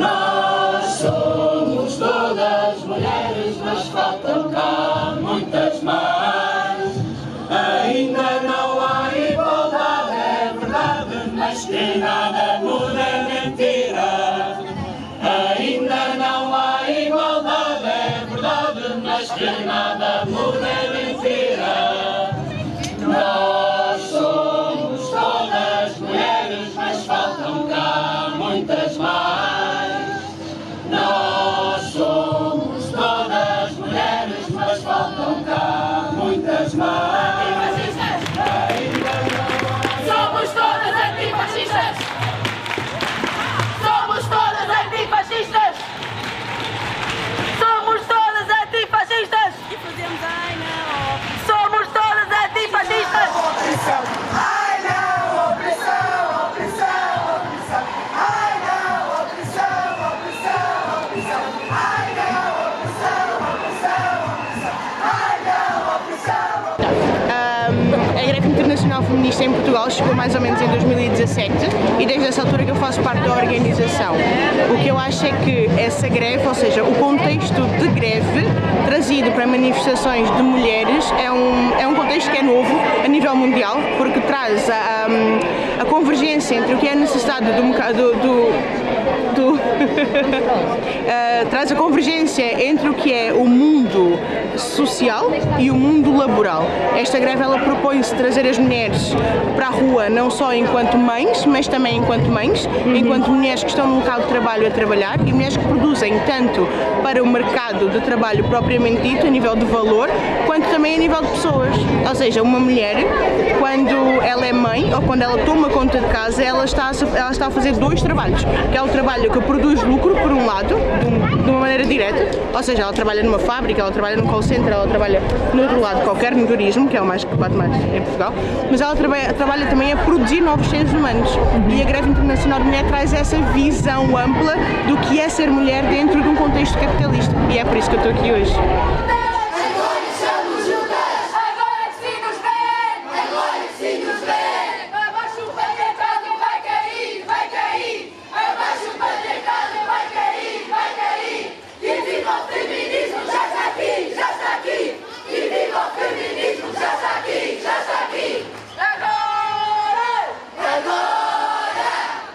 Nós somos todas mulheres, mas faltam cá muitas mais. Ainda não há igualdade, é verdade, mas que nada muda é mentira. Ainda não há igualdade, é verdade, mas que nada muda é mentira. Cá muitas greve internacional feminista em Portugal chegou mais ou menos em 2017 e desde essa altura que eu faço parte da organização. O que eu acho é que essa greve, ou seja, o contexto de greve trazido para manifestações de mulheres é um, é um contexto que é novo a nível mundial porque traz a, a, a convergência entre o que é a necessidade do, do, do do- Uh, traz a convergência entre o que é o mundo social e o mundo laboral. Esta greve ela propõe-se trazer as mulheres para a rua não só enquanto mães, mas também enquanto mães, enquanto mulheres que estão no local de trabalho a trabalhar e mulheres que produzem tanto para o mercado de trabalho propriamente dito, a nível de valor, quanto também a nível de pessoas. Ou seja, uma mulher, quando ela é mãe ou quando ela toma conta de casa, ela está a, ela está a fazer dois trabalhos, que é o trabalho que produz lucro, por um lado, de uma maneira direta, ou seja, ela trabalha numa fábrica, ela trabalha num call center, ela trabalha no outro lado qualquer, no turismo, que é o mais que bate mais em Portugal, mas ela trabalha, trabalha também a produzir novos seres humanos. E a Greve Internacional de Mulher traz essa visão ampla do que é ser mulher dentro de um contexto capitalista. E é por isso que eu estou aqui hoje. Agora estamos juntas! Agora que se nos vê! Agora que se nos vê! Abaixo o patriarcado vai cair, vai cair! Abaixo o patriarcado vai cair, vai cair! E viva o feminismo, já está aqui, já está aqui! E viva o feminismo, já está aqui, já está aqui! Agora! Agora!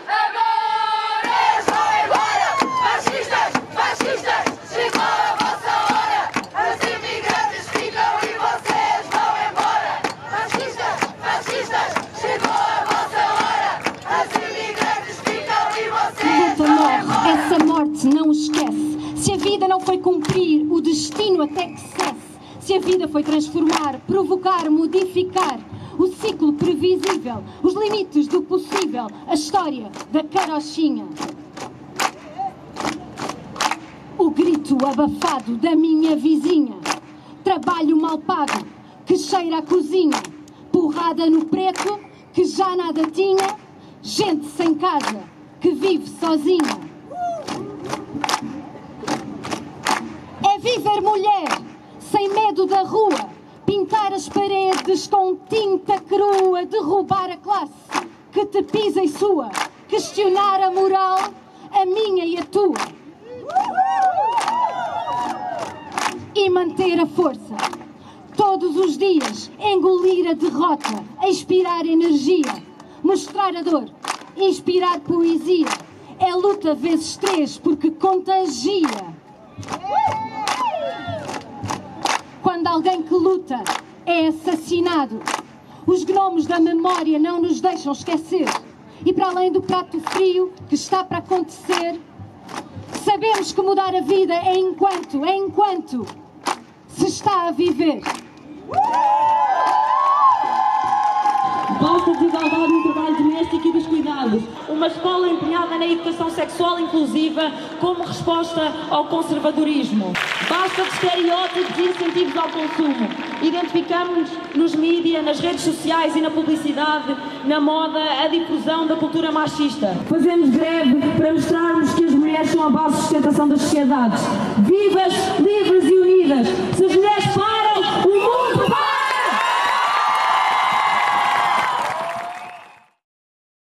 Agora! É só agora! Fascistas, fascistas, chegou a vossa hora! Os imigrantes ficam e vocês vão embora! Fascistas, fascistas, chegou a vossa hora! Os imigrantes ficam e vocês luta vão morre, embora! essa morte não esquece. Se a vida não foi cumprir o destino até que cesse, se a vida foi transformar, provocar, modificar o ciclo previsível, os limites do possível, a história da carochinha. O grito abafado da minha vizinha, trabalho mal pago que cheira a cozinha, porrada no preto que já nada tinha, gente sem casa que vive sozinha. Viver mulher, sem medo da rua, pintar as paredes com tinta crua, derrubar a classe que te pisa e sua, questionar a moral, a minha e a tua. E manter a força. Todos os dias, engolir a derrota, expirar energia, mostrar a dor, inspirar poesia. É luta vezes três, porque contagia. Quando alguém que luta é assassinado, os gnomos da memória não nos deixam esquecer. E para além do prato frio que está para acontecer, sabemos que mudar a vida é enquanto, é enquanto se está a viver no trabalho doméstico e Uma escola empenhada na educação sexual inclusiva como resposta ao conservadorismo. Basta de estereótipos e incentivos ao consumo. Identificamos nos mídias, nas redes sociais e na publicidade, na moda, a difusão da cultura machista. Fazemos greve para mostrarmos que as mulheres são a base de sustentação das sociedades. Vivas,